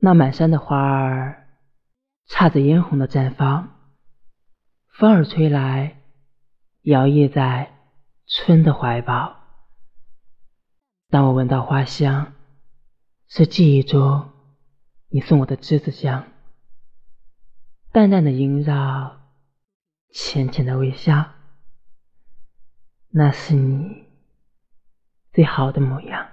那满山的花儿，插着嫣红的绽放，风儿吹来，摇曳在春的怀抱。当我闻到花香，是记忆中你送我的栀子香，淡淡的萦绕，浅浅的微笑，那是你最好的模样。